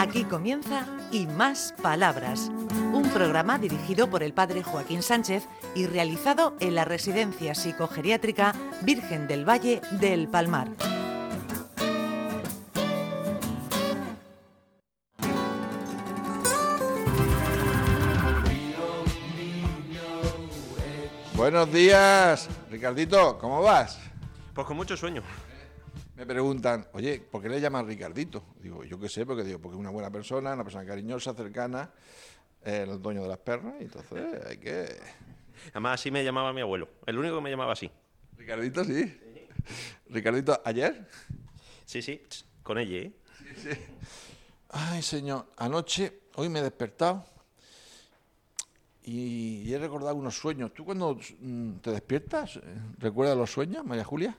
Aquí comienza Y Más Palabras, un programa dirigido por el padre Joaquín Sánchez y realizado en la Residencia Psicogeriátrica Virgen del Valle del Palmar. Buenos días, Ricardito, ¿cómo vas? Pues con mucho sueño. Me preguntan, oye, ¿por qué le llaman Ricardito? Digo, yo qué sé, porque digo, porque es una buena persona, una persona cariñosa, cercana, eh, el dueño de las perras, y entonces hay que... Además, así me llamaba mi abuelo. El único que me llamaba así. Ricardito, sí. Ricardito, ¿ayer? Sí, sí, con ella, ¿eh? Ay, señor, anoche, hoy me he despertado y, y he recordado unos sueños. ¿Tú cuando mm, te despiertas, eh, recuerdas los sueños, María Julia?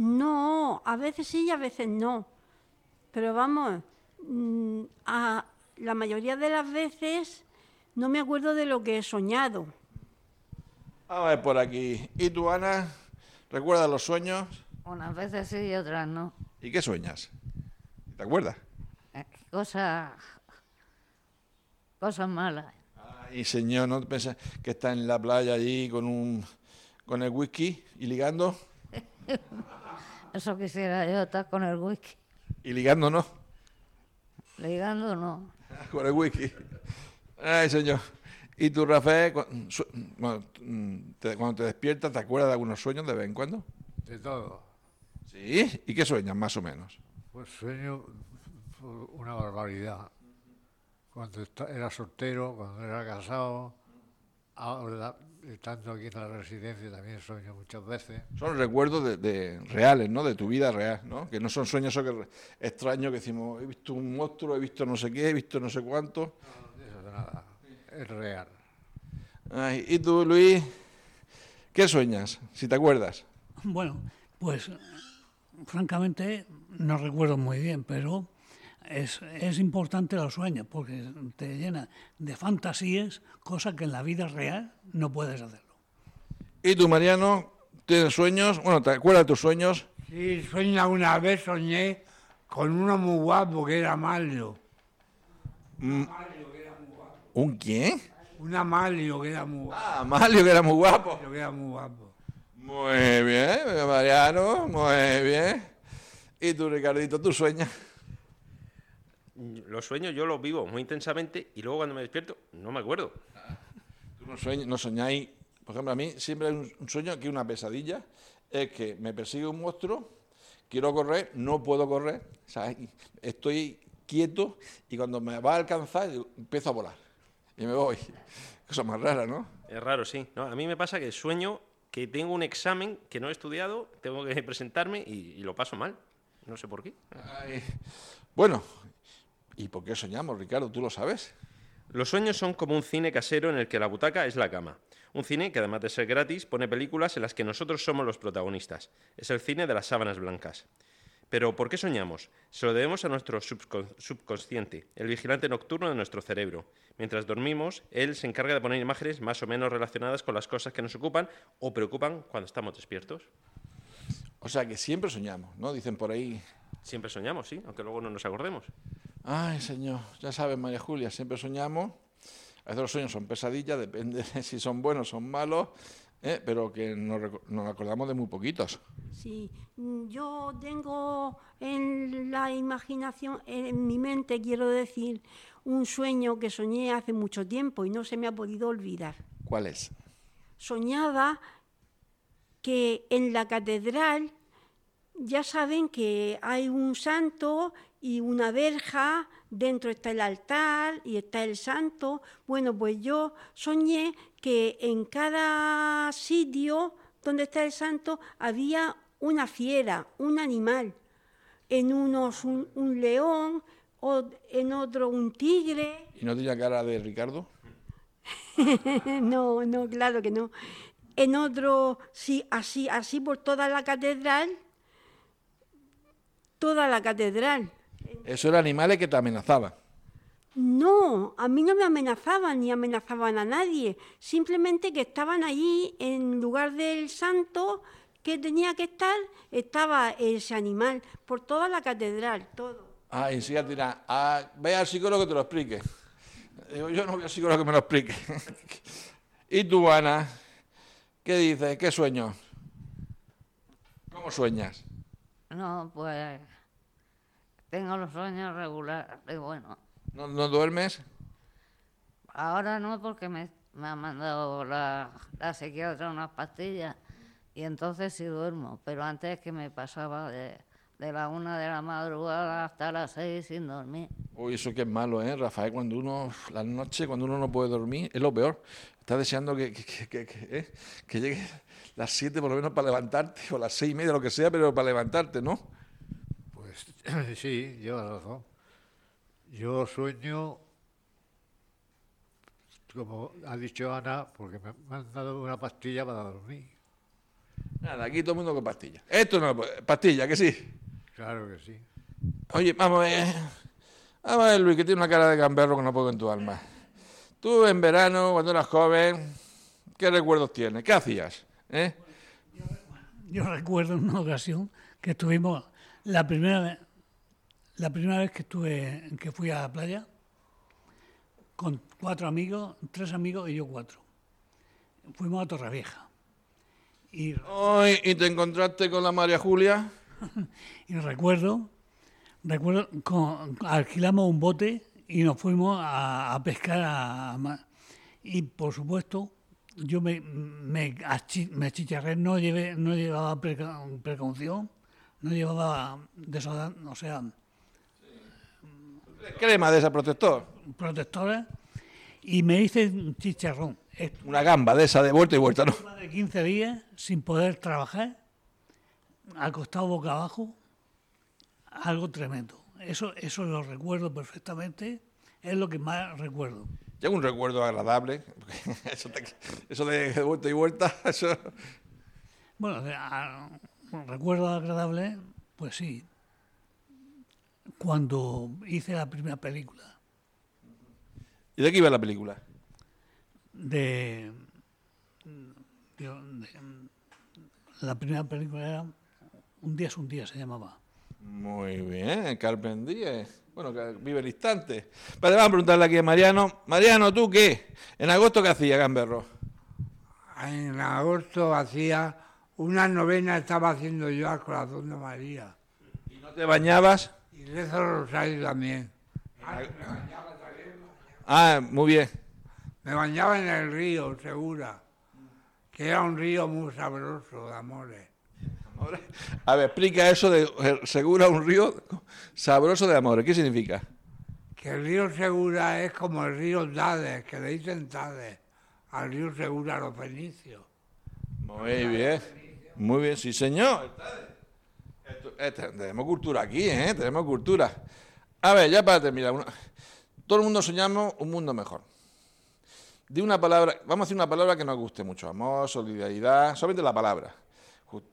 No, a veces sí y a veces no. Pero vamos, mm, a la mayoría de las veces no me acuerdo de lo que he soñado. Vamos a ver por aquí. ¿Y tú, Ana, recuerdas los sueños? Unas veces sí y otras no. ¿Y qué sueñas? ¿Te acuerdas? Eh, Cosas. Cosas malas. Ay, señor, ¿no piensas que está en la playa allí con un con el whisky y ligando? Eso quisiera yo estar con el whisky. Y ligando no, Ligando no. con el whisky. Ay, señor. ¿Y tú, Rafael, cuando, mm, te, cuando te despiertas, te acuerdas de algunos sueños de vez en cuando? De todo. ¿Sí? ¿Y qué sueñas, más o menos? Pues sueño una barbaridad. Cuando era soltero, cuando era casado, ahora estando aquí en la residencia también sueño muchas veces. Son recuerdos de, de reales, ¿no? De tu vida real, ¿no? Que no son sueños que extraños que decimos, he visto un monstruo, he visto no sé qué, he visto no sé cuánto. Eso de nada, es real. Ay, ¿Y tú, Luis? ¿Qué sueñas, si te acuerdas? Bueno, pues francamente no recuerdo muy bien, pero es, es importante los sueños porque te llena de fantasías, cosa que en la vida real no puedes hacerlo. ¿Y tú, Mariano? ¿Tienes sueños? Bueno, ¿te acuerdas de tus sueños? Sí, sueña una vez soñé con uno muy guapo que era Mario. ¿Un quién? Un Amalio que era muy guapo. Ah, Malio, que era muy guapo. Que era muy guapo. Muy bien, Mariano, muy bien. ¿Y tú, Ricardito, tú sueñas? Los sueños yo los vivo muy intensamente y luego cuando me despierto no me acuerdo. ¿Tú no, no soñáis? Por ejemplo, a mí siempre hay un, un sueño que una pesadilla es que me persigue un monstruo, quiero correr, no puedo correr, estoy quieto y cuando me va a alcanzar empiezo a volar y me voy. Cosa más rara, ¿no? Es raro, sí. ¿no? A mí me pasa que sueño que tengo un examen que no he estudiado, tengo que presentarme y, y lo paso mal. No sé por qué. Ay, Bueno, ¿y por qué soñamos, Ricardo? ¿Tú lo sabes? Los sueños son como un cine casero en el que la butaca es la cama. Un cine que además de ser gratis pone películas en las que nosotros somos los protagonistas. Es el cine de las sábanas blancas. Pero ¿por qué soñamos? Se lo debemos a nuestro subcon- subconsciente, el vigilante nocturno de nuestro cerebro. Mientras dormimos, él se encarga de poner imágenes más o menos relacionadas con las cosas que nos ocupan o preocupan cuando estamos despiertos. O sea, que siempre soñamos, ¿no? Dicen por ahí, Siempre soñamos, sí, aunque luego no nos acordemos. Ay, señor, ya sabes, María Julia, siempre soñamos. A veces los sueños son pesadillas, depende de si son buenos o son malos, ¿eh? pero que nos, nos acordamos de muy poquitos. Sí, mm, yo tengo en la imaginación, en mi mente, quiero decir, un sueño que soñé hace mucho tiempo y no se me ha podido olvidar. ¿Cuál es? Soñaba que en la catedral ya saben que hay un santo y una verja, dentro está el altar y está el santo. Bueno, pues yo soñé que en cada sitio donde está el santo había una fiera, un animal. En unos un, un león, o en otro un tigre. ¿Y no tenía cara de Ricardo? no, no, claro que no. En otro, sí, así, así por toda la catedral, toda la catedral. Eso eran animales que te amenazaban. No, a mí no me amenazaban ni amenazaban a nadie, simplemente que estaban allí en lugar del santo que tenía que estar, estaba ese animal por toda la catedral, todo. Ah, y sigue dirá, ah, ve al psicólogo que te lo explique. Digo, yo no voy al psicólogo que me lo explique. ¿Y tú, Ana? ¿Qué dices? ¿Qué sueños? ¿Cómo sueñas? No, pues tengo los sueños regulares. y bueno, ¿No, no duermes? ahora no porque me, me ha mandado la, la psiquiatra unas pastillas y entonces sí duermo, pero antes que me pasaba de, de la una de la madrugada hasta las seis sin dormir. Uy, eso que es malo, ¿eh, Rafael? Cuando uno, la noche, cuando uno no puede dormir, es lo peor. Estás deseando que, que, que, ¿eh? que llegue las 7 por lo menos para levantarte, o las seis y media, lo que sea, pero para levantarte, ¿no? Sí, lleva razón. Yo sueño, como ha dicho Ana, porque me me han dado una pastilla para dormir. Nada, aquí todo el mundo con pastillas. Esto no, pastilla, que sí. Claro que sí. Oye, vamos a ver. Vamos a ver, Luis, que tiene una cara de gamberro que no puedo en tu alma. Tú en verano, cuando eras joven, ¿qué recuerdos tienes? ¿Qué hacías? ¿Eh? Yo recuerdo en una ocasión que estuvimos la primera vez, la primera vez que estuve, que fui a la playa, con cuatro amigos, tres amigos y yo cuatro. Fuimos a Torrevieja. Y, ¿Y te encontraste con la María Julia? y recuerdo, recuerdo, con- alquilamos un bote y nos fuimos a, a pescar a, ma- y por supuesto yo me, me, achi- me achicharré, no, llevé, no llevaba preca- precaución, no llevaba desodorante, o sea, Crema de esa protector. protectores y me hice un chicharrón. Una gamba de esa de vuelta y vuelta, ¿no? de 15 días sin poder trabajar, acostado boca abajo, algo tremendo. Eso, eso lo recuerdo perfectamente, es lo que más recuerdo. Tengo un recuerdo agradable. Eso, te- eso de vuelta y vuelta, eso... Bueno, de- a- recuerdo agradable, pues sí, cuando hice la primera película ¿Y de qué iba la película? de, de- de- la primera película era Un día es un día se llamaba. Muy bien, Carmen Díez. Bueno, que vive el instante. Vale, vamos a preguntarle aquí a Mariano. Mariano, ¿tú qué? ¿En agosto qué hacía, Gamberro? En agosto hacía una novena, estaba haciendo yo al corazón de María. ¿Y no te bañabas? Y rezo el rosario también. Ah, muy bien. Me bañaba en el río, segura, que era un río muy sabroso de amores. A ver, explica eso de eh, Segura, un río sabroso de amores. ¿Qué significa? Que el río Segura es como el río Dades, que le dicen Tades, al río Segura los fenicios. Muy bien. Muy bien, sí, señor. Esto- esto- tenemos cultura aquí, ¿eh? Tenemos cultura. A ver, ya para terminar. una- Todo el mundo soñamos un mundo mejor. Di una palabra, vamos a decir una palabra que nos guste mucho. Amor, solidaridad, solamente la palabra.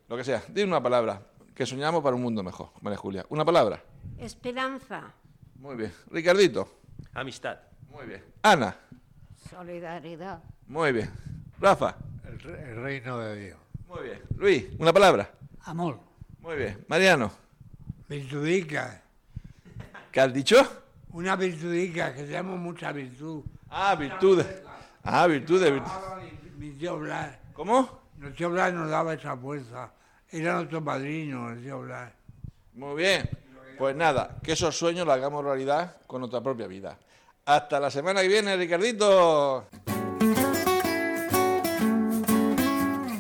Lo que sea. Di una palabra que soñamos para un mundo mejor, María Julia. Una palabra. Esperanza, Muy bien. Ricardito. Amistad. Muy bien. Ana. Solidaridad. Muy bien. Rafa. El, re- el reino de Dios. Muy bien. Luis. Una palabra. Amor, Muy bien. Mariano. Virtudica, ¿Qué has dicho? una virtudica, que tenemos mucha virtud. Ah, virtudes. Ah, virtudes. virtu- Mi tío Blas, ¿Cómo? nuestro tío Blas nos daba esa fuerza. Era nuestro padrino, el tío Blas. Muy bien. Pues nada, que esos sueños los hagamos realidad con nuestra propia vida. Hasta la semana que viene, Ricardito.